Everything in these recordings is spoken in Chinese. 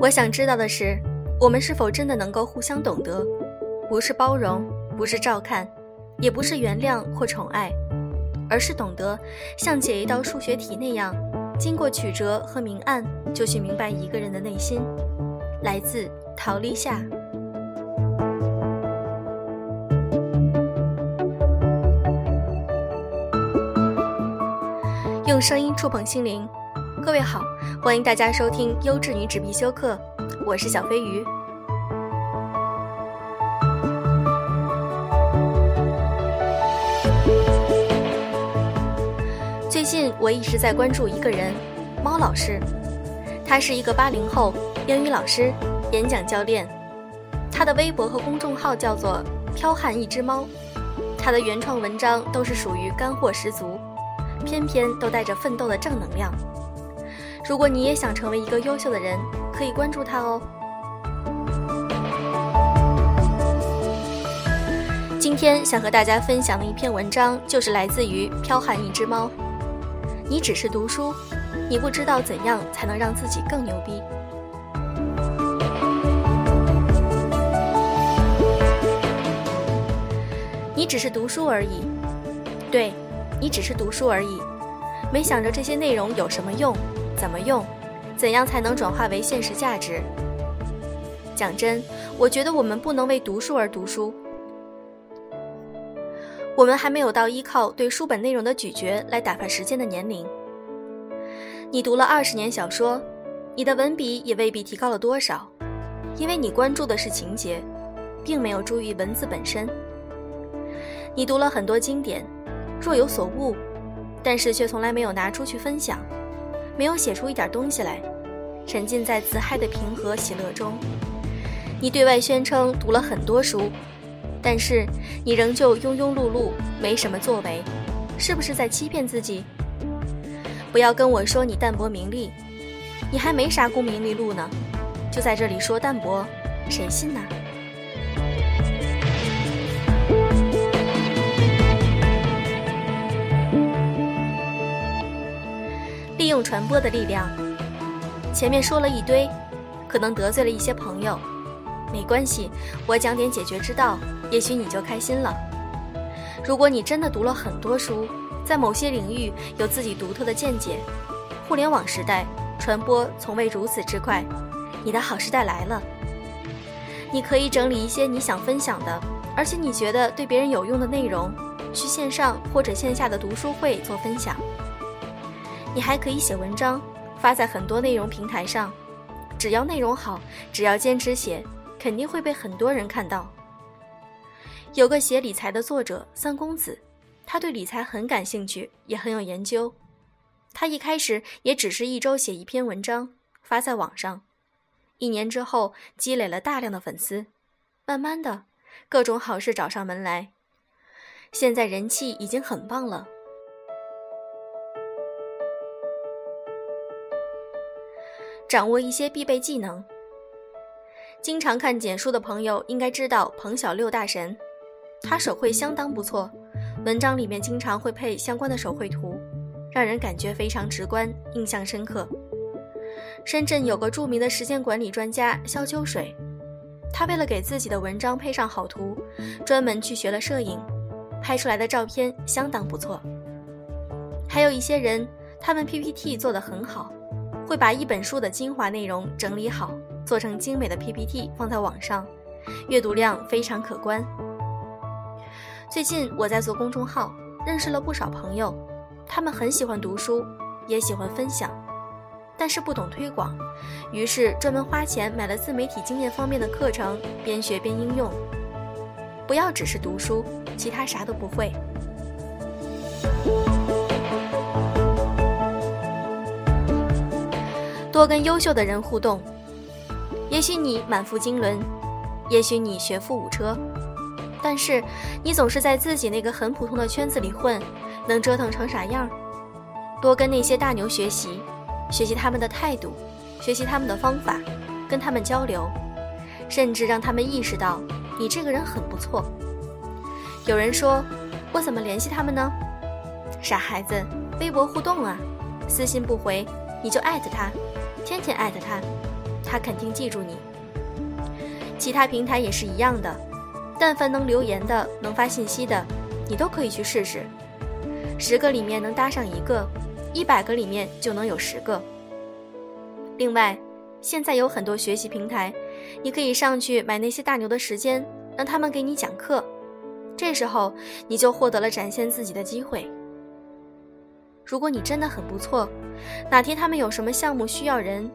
我想知道的是，我们是否真的能够互相懂得？不是包容，不是照看，也不是原谅或宠爱，而是懂得，像解一道数学题那样，经过曲折和明暗，就去明白一个人的内心。来自陶立夏。用声音触碰心灵，各位好，欢迎大家收听优质女纸必修课，我是小飞鱼。最近我一直在关注一个人，猫老师，他是一个八零后英语老师、演讲教练，他的微博和公众号叫做“剽悍一只猫”，他的原创文章都是属于干货十足。偏偏都带着奋斗的正能量。如果你也想成为一个优秀的人，可以关注他哦。今天想和大家分享的一篇文章，就是来自于《剽悍一只猫》。你只是读书，你不知道怎样才能让自己更牛逼。你只是读书而已，对。你只是读书而已，没想着这些内容有什么用，怎么用，怎样才能转化为现实价值。讲真，我觉得我们不能为读书而读书，我们还没有到依靠对书本内容的咀嚼来打发时间的年龄。你读了二十年小说，你的文笔也未必提高了多少，因为你关注的是情节，并没有注意文字本身。你读了很多经典。若有所悟，但是却从来没有拿出去分享，没有写出一点东西来，沉浸在自嗨的平和喜乐中。你对外宣称读了很多书，但是你仍旧庸庸碌碌，没什么作为，是不是在欺骗自己？不要跟我说你淡泊名利，你还没啥功名利禄呢，就在这里说淡泊，谁信呢？用传播的力量。前面说了一堆，可能得罪了一些朋友，没关系，我讲点解决之道，也许你就开心了。如果你真的读了很多书，在某些领域有自己独特的见解，互联网时代传播从未如此之快，你的好时代来了。你可以整理一些你想分享的，而且你觉得对别人有用的内容，去线上或者线下的读书会做分享。你还可以写文章，发在很多内容平台上，只要内容好，只要坚持写，肯定会被很多人看到。有个写理财的作者三公子，他对理财很感兴趣，也很有研究。他一开始也只是一周写一篇文章，发在网上，一年之后积累了大量的粉丝，慢慢的，各种好事找上门来，现在人气已经很棒了。掌握一些必备技能。经常看简书的朋友应该知道彭小六大神，他手绘相当不错，文章里面经常会配相关的手绘图，让人感觉非常直观，印象深刻。深圳有个著名的时间管理专家肖秋水，他为了给自己的文章配上好图，专门去学了摄影，拍出来的照片相当不错。还有一些人，他们 PPT 做得很好。会把一本书的精华内容整理好，做成精美的 PPT 放在网上，阅读量非常可观。最近我在做公众号，认识了不少朋友，他们很喜欢读书，也喜欢分享，但是不懂推广，于是专门花钱买了自媒体经验方面的课程，边学边应用。不要只是读书，其他啥都不会。多跟优秀的人互动，也许你满腹经纶，也许你学富五车，但是你总是在自己那个很普通的圈子里混，能折腾成啥样？多跟那些大牛学习，学习他们的态度，学习他们的方法，跟他们交流，甚至让他们意识到你这个人很不错。有人说，我怎么联系他们呢？傻孩子，微博互动啊，私信不回你就艾特他。天天艾特他，他肯定记住你。其他平台也是一样的，但凡能留言的、能发信息的，你都可以去试试。十个里面能搭上一个，一百个里面就能有十个。另外，现在有很多学习平台，你可以上去买那些大牛的时间，让他们给你讲课。这时候你就获得了展现自己的机会。如果你真的很不错，哪天他们有什么项目需要人，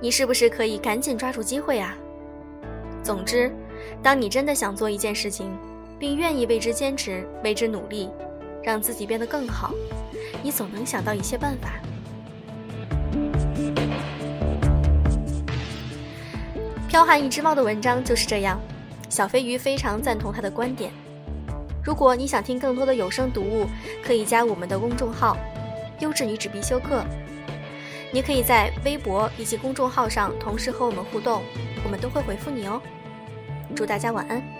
你是不是可以赶紧抓住机会啊？总之，当你真的想做一件事情，并愿意为之坚持、为之努力，让自己变得更好，你总能想到一些办法。剽悍一只猫的文章就是这样，小飞鱼非常赞同他的观点。如果你想听更多的有声读物，可以加我们的公众号“优质女子必修课”。你可以在微博以及公众号上同时和我们互动，我们都会回复你哦。祝大家晚安。